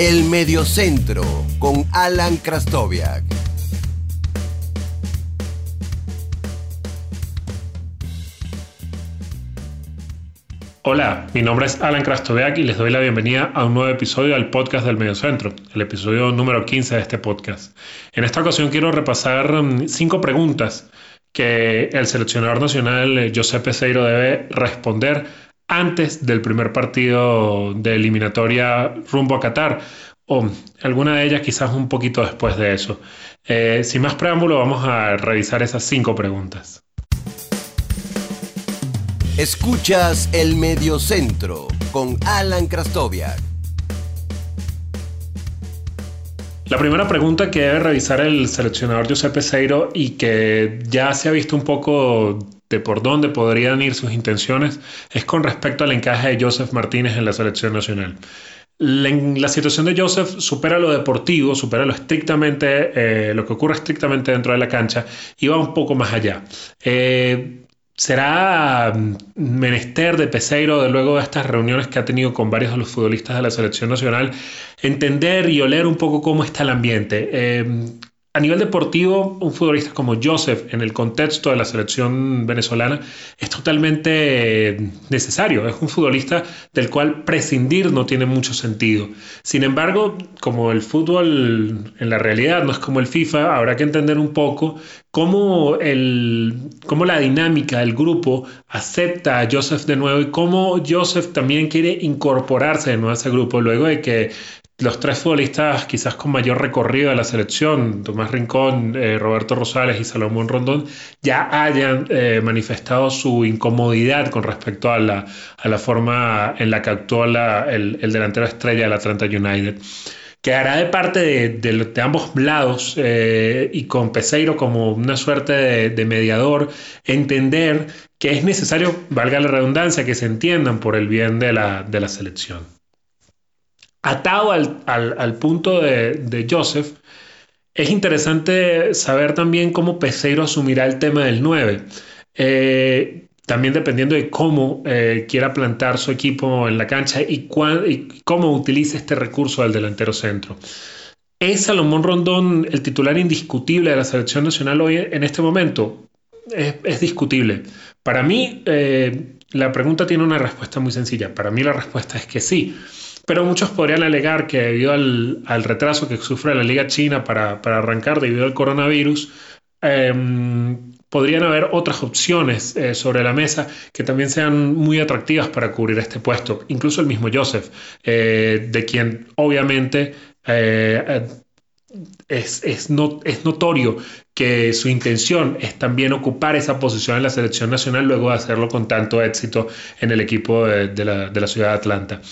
El Mediocentro con Alan Krastoviak. Hola, mi nombre es Alan Krastoviak y les doy la bienvenida a un nuevo episodio del podcast del Mediocentro, el episodio número 15 de este podcast. En esta ocasión quiero repasar mm, cinco preguntas que el seleccionador nacional eh, José Peseiro debe responder antes del primer partido de eliminatoria rumbo a Qatar, o alguna de ellas quizás un poquito después de eso. Eh, sin más preámbulo, vamos a revisar esas cinco preguntas. Escuchas el Mediocentro con Alan Krastoviak. La primera pregunta que debe revisar el seleccionador José Peseiro y que ya se ha visto un poco de por dónde podrían ir sus intenciones es con respecto al encaje de Joseph Martínez en la selección nacional. La, situación de Joseph supera lo deportivo, supera lo estrictamente, eh, lo que ocurre estrictamente dentro de la cancha y va un poco más allá. Eh, será mm, menester de Peseiro, de luego de estas reuniones que ha tenido con varios de los futbolistas de la selección nacional, entender y oler un poco cómo está el ambiente. Eh, a nivel deportivo, un futbolista como Joseph en el contexto de la selección venezolana es totalmente necesario. Es un futbolista del cual prescindir no tiene mucho sentido. Sin embargo, como el fútbol en la realidad no es como el FIFA, habrá que entender un poco cómo, el, cómo la dinámica del grupo acepta a Joseph de nuevo y cómo Joseph también quiere incorporarse de nuevo a ese grupo luego de que los tres futbolistas quizás con mayor recorrido de la selección, Tomás Rincón, eh, Roberto Rosales y Salomón Rondón, ya hayan eh, manifestado su incomodidad con respecto a la, forma en la que actuó el, delantero estrella del Atlanta United. Quedará de parte de, ambos lados eh, y con Peseiro como una suerte de, mediador, entender que es necesario, valga la redundancia, que se entiendan por el bien de la selección atado al, punto de, Joseph, es interesante saber también cómo Peseiro asumirá el tema del 9. Eh, también dependiendo de cómo eh, quiera plantar su equipo en la cancha y, cómo utilice este recurso del delantero centro. ¿Es Salomón Rondón el titular indiscutible de la selección nacional hoy en este momento? Es, discutible. Para mí, eh, la pregunta tiene una respuesta muy sencilla. Para mí la respuesta es que sí. Pero muchos podrían alegar que debido al, retraso que sufre la Liga China para, arrancar debido al coronavirus, em, podrían haber otras opciones eh, sobre la mesa que también sean muy atractivas para cubrir este puesto. Incluso el mismo Joseph, eh, de quien obviamente eh, es, es, notorio que su intención es también ocupar esa posición en la selección nacional luego de hacerlo con tanto éxito en el equipo de la ciudad de Atlanta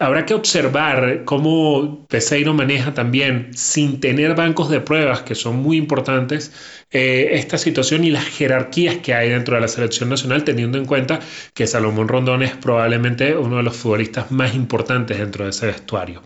habrá que observar cómo Peseiro maneja también, sin tener bancos de pruebas, que son muy importantes, eh, esta situación y las jerarquías que hay dentro de la selección nacional, teniendo en cuenta que Salomón Rondón es probablemente uno de los futbolistas más importantes dentro de ese vestuario.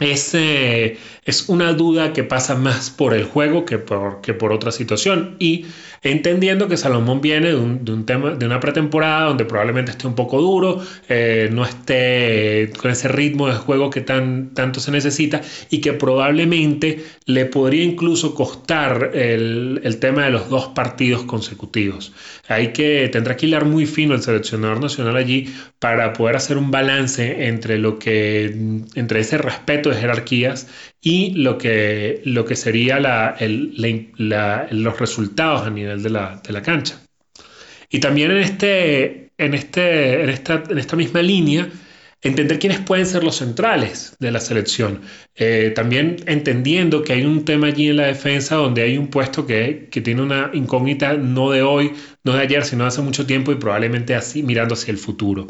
Es, es, una duda que pasa más por el juego que por, que por otra situación. Y entendiendo que Salomón viene de un, tema, de una pretemporada donde probablemente esté un poco duro, eh, no esté con ese ritmo de juego que tan, tanto se necesita y que probablemente le podría incluso costar el, el tema de los dos partidos consecutivos. Hay que, tendrá que hilar muy fino el seleccionador nacional allí para poder hacer un balance entre lo que, entre ese respeto de jerarquías y lo que, lo que sería los resultados a nivel de la, de la, cancha. Y también en, este, en, este, en, esta, en esta misma línea, entender quiénes pueden ser los centrales de la selección. Eh, también entendiendo que hay un tema allí en la defensa donde hay un puesto que, que, tiene una incógnita no de hoy, no de ayer, sino de hace mucho tiempo y probablemente así mirando hacia el futuro.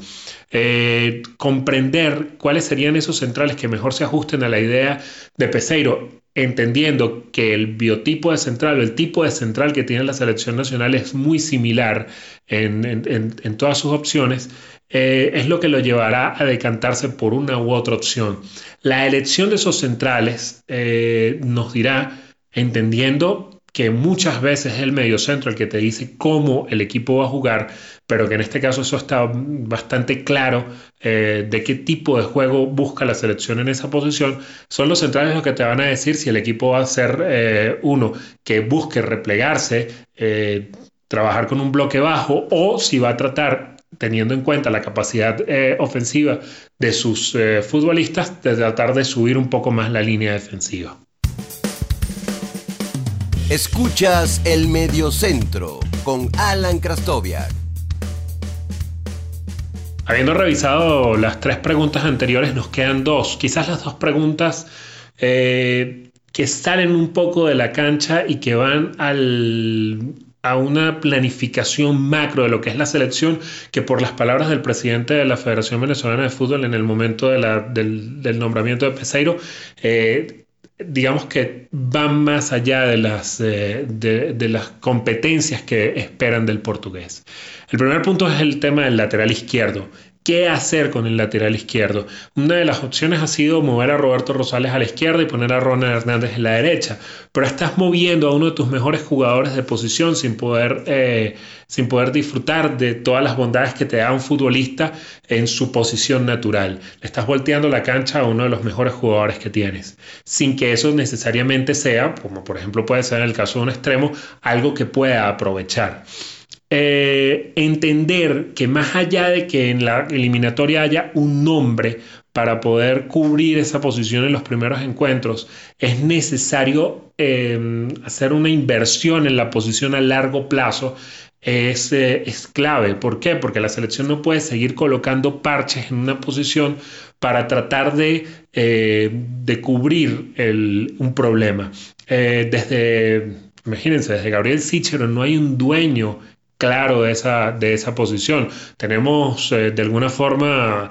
Eh, comprender cuáles serían esos centrales que mejor se ajusten a la idea de Peseiro entendiendo que el biotipo de central o el tipo de central que tiene la selección nacional es muy similar en, todas sus opciones, eh, es lo que lo llevará a decantarse por una u otra opción. La elección de esos centrales eh, nos dirá, entendiendo que muchas veces es el mediocentro el que te dice cómo el equipo va a jugar, pero que en este caso eso está bastante claro eh, de qué tipo de juego busca la selección en esa posición, son los centrales los que te van a decir si el equipo va a ser eh, uno que busque replegarse, eh, trabajar con un bloque bajo o si va a tratar teniendo en cuenta la capacidad ofensiva de sus futbolistas, de tratar de subir un poco más la línea defensiva. Escuchas el Mediocentro con Alan Krastoviak. Habiendo revisado las tres preguntas anteriores, nos quedan dos. Quizás las dos preguntas eh, que salen un poco de la cancha y que van a una planificación macro de lo que es la selección, que por las palabras del presidente de la Federación Venezolana de Fútbol en el momento del, nombramiento de Peseiro, eh, digamos que van más allá de las, eh, de, las competencias que esperan del portugués. El primer punto es el tema del lateral izquierdo qué hacer con el lateral izquierdo. Una de las opciones ha sido mover a Roberto Rosales a la izquierda y poner a Ronald Hernández en la derecha, pero estás moviendo a uno de tus mejores jugadores de posición sin poder, eh, sin poder disfrutar de todas las bondades que te da un futbolista en su posición natural. Le estás volteando la cancha a uno de los mejores jugadores que tienes, sin que eso necesariamente sea, como por ejemplo puede ser en el caso de un extremo, algo que pueda aprovechar. Eh, entender que más allá de que en la eliminatoria haya un nombre para poder cubrir esa posición en los primeros encuentros, es necesario em, hacer una inversión en la posición a largo plazo. Es, eh, es, clave. ¿Por qué? Porque la selección no puede seguir colocando parches en una posición para tratar de, eh, de cubrir un problema. desde, imagínense, desde Gabriel Sichero no hay un dueño claro de esa, de esa posición. Tenemos eh, de alguna forma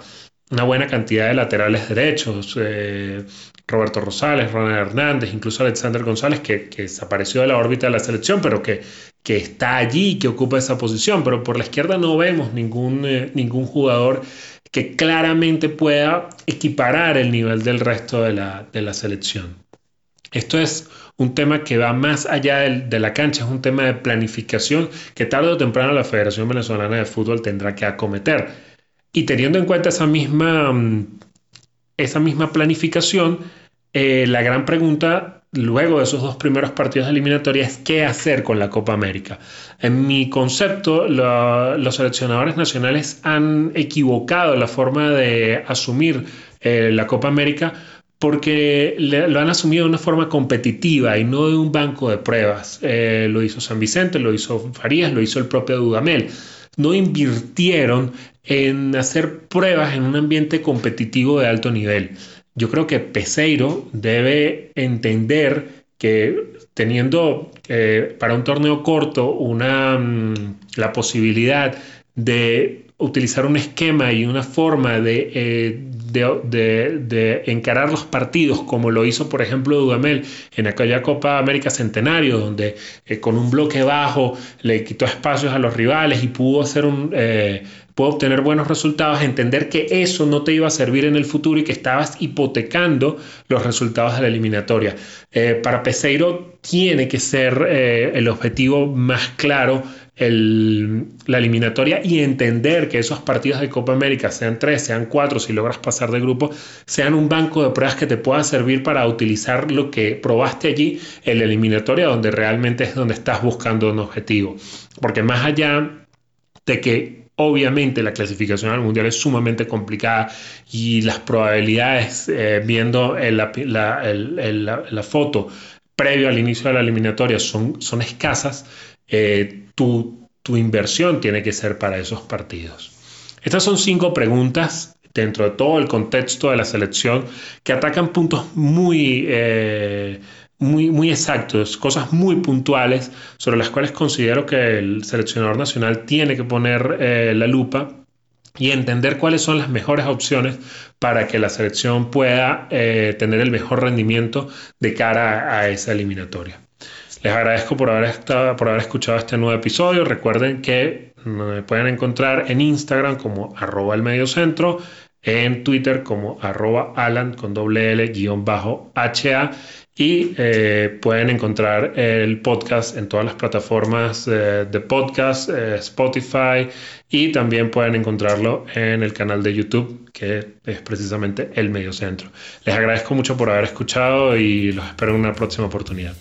una buena cantidad de laterales derechos. Eh, Roberto Rosales, Ronald Hernández, incluso Alexander González, que, desapareció de la órbita de la selección, pero que, que está allí, que ocupa esa posición. Pero por la izquierda no vemos ningún, eh, ningún jugador que claramente pueda equiparar el nivel del resto de la, de la selección. Esto es un tema que va más allá de, la cancha, es un tema de planificación que tarde o temprano la Federación Venezolana de Fútbol tendrá que acometer. Y teniendo en cuenta esa misma, mm, esa misma planificación, eh, la gran pregunta luego de esos dos primeros partidos de eliminatoria es qué hacer con la Copa América. En mi concepto, los seleccionadores nacionales han equivocado la forma de asumir eh, la Copa América porque lo han asumido de una forma competitiva y no de un banco de pruebas. Eh, lo hizo San Vicente, lo hizo Farías, lo hizo el propio Dudamel. No invirtieron en hacer pruebas en un ambiente competitivo de alto nivel. Yo creo que Peseiro debe entender que teniendo eh, para un torneo corto una, mm, la posibilidad de utilizar un esquema y una forma de, eh, de, encarar los partidos, como lo hizo, por ejemplo, Dudamel en aquella Copa América Centenario, donde eh, con un bloque bajo le quitó espacios a los rivales y pudo hacer un. Eh, pudo obtener buenos resultados, entender que eso no te iba a servir en el futuro y que estabas hipotecando los resultados de la eliminatoria. Eh, para Peseiro tiene que ser el objetivo más claro la eliminatoria y entender que esos partidos de Copa América, sean tres, sean cuatro, si logras pasar de grupo, sean un banco de pruebas que te pueda servir para utilizar lo que probaste allí en la eliminatoria, donde realmente es donde estás buscando un objetivo. Porque más allá de que Obviamente la clasificación al mundial es sumamente complicada y las probabilidades, eh, viendo la, foto previo al inicio de la eliminatoria, son, son escasas. Eh, tu, tu inversión tiene que ser para esos partidos. Estas son cinco preguntas dentro de todo el contexto de la selección que atacan puntos muy, eh, muy, muy exactos, cosas muy puntuales sobre las cuales considero que el seleccionador nacional tiene que poner eh, la lupa y entender cuáles son las mejores opciones para que la selección pueda tener el mejor rendimiento de cara a esa eliminatoria. Les agradezco por haber, por haber escuchado este nuevo episodio. Recuerden que me pueden encontrar en Instagram como arroba el mediocentro, en Twitter como arroba Alan con doble L guion bajo HA y eh, pueden encontrar el podcast en todas las plataformas eh, de podcast, eh, Spotify y también pueden encontrarlo en el canal de YouTube que es precisamente el Medio Centro. Les agradezco mucho por haber escuchado y los espero en una próxima oportunidad.